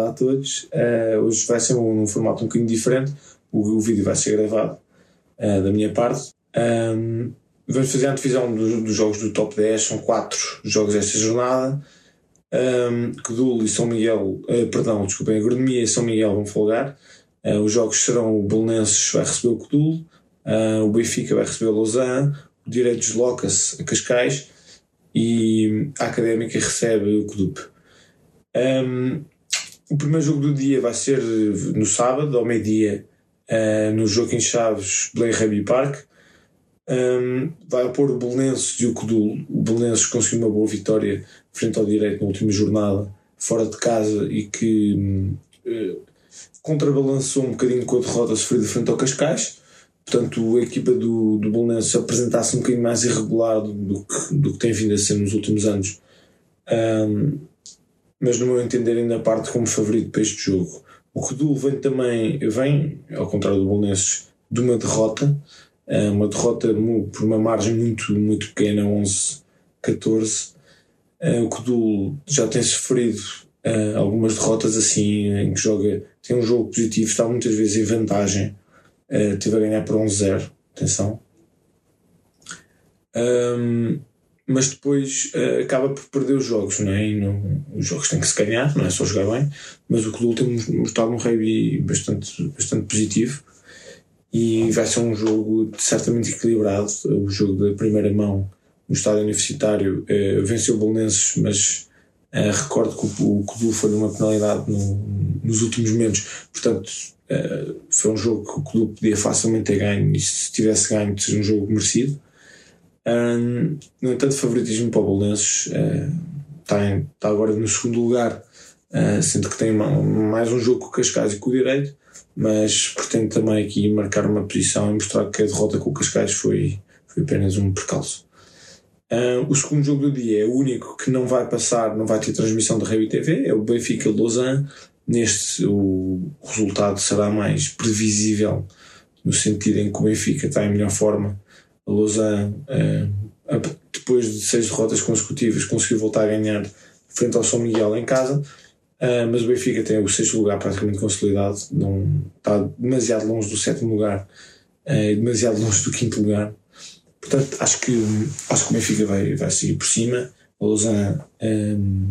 olá a todos. Uh, hoje vai ser um, um, formato um bocadinho diferente. O, o vídeo vai ser gravado uh, da minha parte. Um, vamos fazer a divisão dos, dos, jogos do top 10. São quatro jogos desta jornada. Um, e São Miguel, uh, perdão, desculpem, Agronomia e São Miguel vão folgar. os jogos serão o Belenenses vai receber o Cedul, o Benfica vai receber o Lausanne, o Direito desloca-se a Cascais e a Académica recebe o Clube. Um, o primeiro jogo do dia vai ser no sábado, ao meio-dia, uh, no Joaquim Chaves, Belém Rugby Park. Um, vai opor o Belenenses e o Codul. O Belenenses conseguiu uma boa vitória frente ao Direito na última jornada, fora de casa, e que uh, contrabalançou um bocadinho com a derrota sofrida frente ao Cascais. Portanto, a equipa do, do Belenenses apresentasse um bocadinho mais irregular do, do, que, do que tem vindo a ser nos últimos anos. Um, mas no meu entender ainda parte como favorito para este jogo. O Redul vem também, vem, ao contrário do Bolonenses, de uma derrota, eh, uma derrota por uma margem muito, muito pequena, 11-14. Eh, o Redul já tem sofrido eh, algumas derrotas assim, em que joga, tem um jogo positivo, está muitas vezes em vantagem, teve a ganhar por 11-0, atenção. Mas depois uh, acaba por perder os jogos, não é? Não, os jogos têm que se ganhar, não é só jogar bem, mas o Clube tem mostrado um rugby bastante, bastante positivo e vai ser um jogo certamente equilibrado. O jogo da primeira mão no estádio universitário uh, venceu o Bolonenses, mas uh, recordo que o, o Clube foi numa penalidade no, nos últimos momentos, portanto. foi um jogo que o clube podia facilmente ter ganho e se tivesse ganho seria um jogo merecido um, no entanto, favoritismo para o Belenenses está, uh, está agora no segundo lugar, uh, sendo que tem uma, mais um jogo com o Cascais e com o Direito, mas pretende também aqui marcar uma posição e mostrar que a derrota com o Cascais foi, foi apenas um percalço. Uh, o segundo jogo do dia é o único que não vai passar, não vai ter transmissão da Rede TV, é o Benfica Lausanne. Neste, o resultado será mais previsível, no sentido em que o Benfica está em melhor forma Lausanne, uh, depois de seis derrotas consecutivas, conseguiu voltar a ganhar frente ao São Miguel em casa. Uh, mas o Benfica tem o sexto lugar praticamente consolidado, não está demasiado longe do sétimo lugar uh, e demasiado longe do quinto lugar. Portanto, acho que, acho que o Benfica vai, vai seguir por cima. A Lausanne um,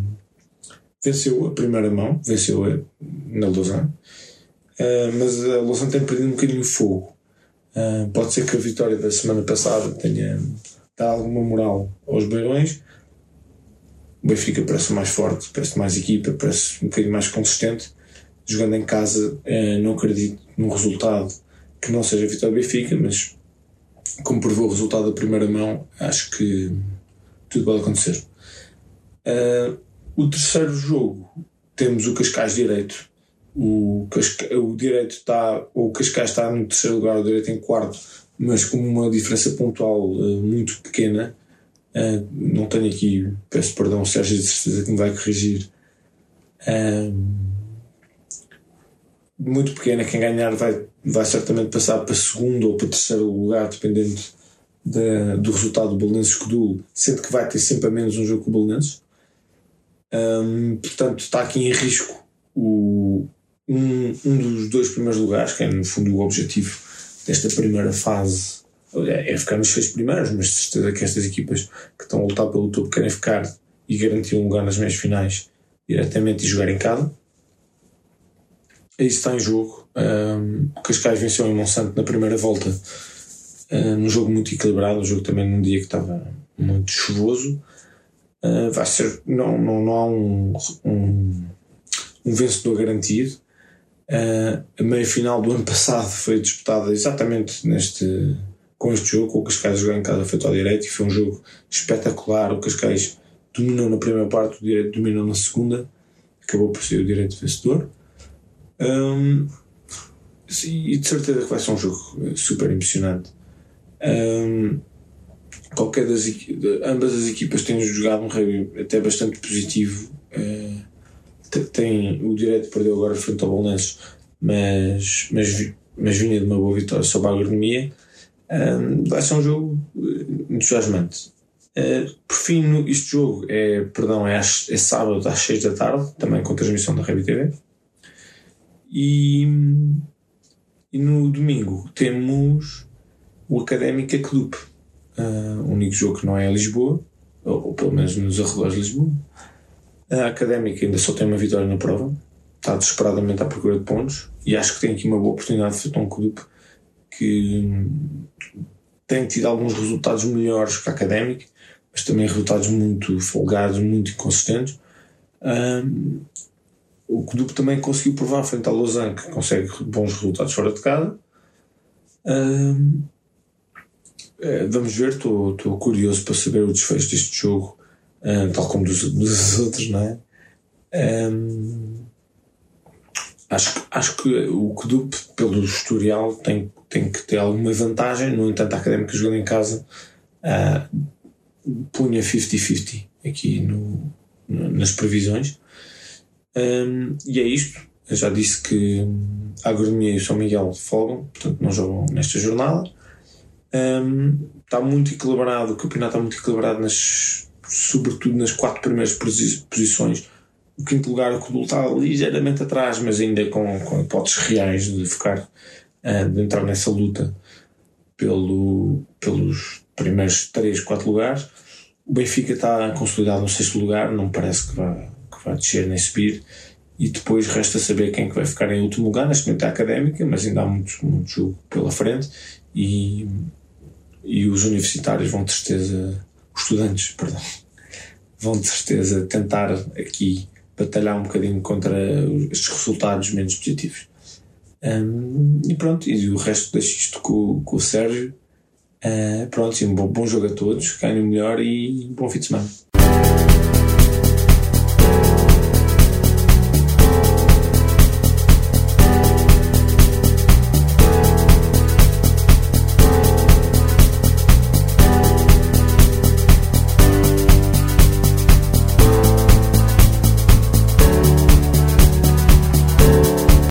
venceu a primeira mão, venceu na Lausanne, uh, mas a Lausanne tem perdido um bocadinho o fogo. Uh, pode ser que a vitória da semana passada tenha dado alguma moral aos Beirões. O Benfica parece mais forte, parece mais equipa, parece um bocadinho mais consistente. Jogando em casa, uh, não acredito num resultado que não seja a vitória do Benfica, mas como provou o resultado da primeira mão, acho que tudo pode acontecer. Uh, o terceiro jogo temos o Cascais Direito o, Casca, o direito está, o Cascais está no terceiro lugar, o direito em quarto, mas com uma diferença pontual uh, muito pequena. Uh, não tenho aqui, peço perdão, Sérgio, de certeza que me vai corrigir. Uh, muito pequena, quem ganhar vai, vai certamente passar para segundo ou para terceiro lugar, dependendo de, do resultado do Belenenses Codul, sendo que vai ter sempre a menos um jogo com o Belenenses. Um, portanto, está aqui em risco o, um, um dos dois primeiros lugares, que é no fundo o objetivo desta primeira fase, é ficar nos seis primeiros, mas certeza que estas equipas que estão a lutar pelo topo querem ficar e garantir um lugar nas meias finais diretamente e jogar em casa. Isso está em jogo. Um, o Cascais venceu em Monsanto na primeira volta, um, num jogo muito equilibrado, um jogo também num dia que estava muito chuvoso. Uh, vai ser, não, não, não há um, um, um vencedor garantido. Uh, a meia final do ano passado foi disputada exatamente neste, com este jogo, com o Cascais jogou em casa feito ao direito e foi um jogo espetacular. O Cascais dominou na primeira parte, o direito dominou na segunda, acabou por ser o direito vencedor. Um, e de certeza que vai ser um jogo super impressionante. Um, qualquer das ambas as equipas têm jogado um rugby até bastante positivo. Uh, tem o direito de perder agora frente ao Bolonenses, mas, mas, mas vinha de uma boa vitória sobre a agronomia. Um, vai ser um jogo eh, entusiasmante. Uh, por fim, este jogo é, perdão, é, às, é sábado às 6 da tarde, também com transmissão da Rede TV. E, e no domingo temos o Académica Clube, uh, o único jogo que não é Lisboa, ou, ou, pelo menos nos arredores de Lisboa. A Académica ainda só tem uma vitória na prova, está desesperadamente à procura de pontos e acho que tem aqui uma boa oportunidade de ser um clube que tem tido alguns resultados melhores que a Académica, mas também resultados muito folgados, muito inconsistentes. Um, o clube também conseguiu provar frente à Lausanne que consegue bons resultados fora de casa. Um, é, vamos ver, estou curioso para saber o desfecho deste jogo, tal como dos, dos outros, não é? Um, acho, acho que o clube, pelo historial, tem, tem que ter alguma vantagem. No entanto, a académica jogando em casa uh, punha 50-50 aqui no, nas previsões. Um, e é isto. Eu já disse que a Agronomia e o São Miguel folgam, portanto não jogam nesta jornada. Um, está muito equilibrado, o campeonato está muito equilibrado, nas, sobretudo nas quatro primeiras posições. O quinto lugar, o Codul está ligeiramente atrás, mas ainda com, com hipóteses reais de ficar, uh, de entrar nessa luta pelo, pelos primeiros três, quatro lugares. O Benfica está consolidado no sexto lugar, não parece que vá, que vá descer nem subir. E depois resta saber quem é que vai ficar em último lugar. Neste momento é a académica, mas ainda há muito, muito jogo pela frente. E, e os universitários vão de certeza, os estudantes, perdão, vão de certeza tentar aqui batalhar um bocadinho contra estes resultados menos positivos. Um, e pronto, e o resto deixo isto com, com o Sérgio. Uh, pronto, sim, um bom, bom jogo a todos, ganhem melhor e bom fim de semana.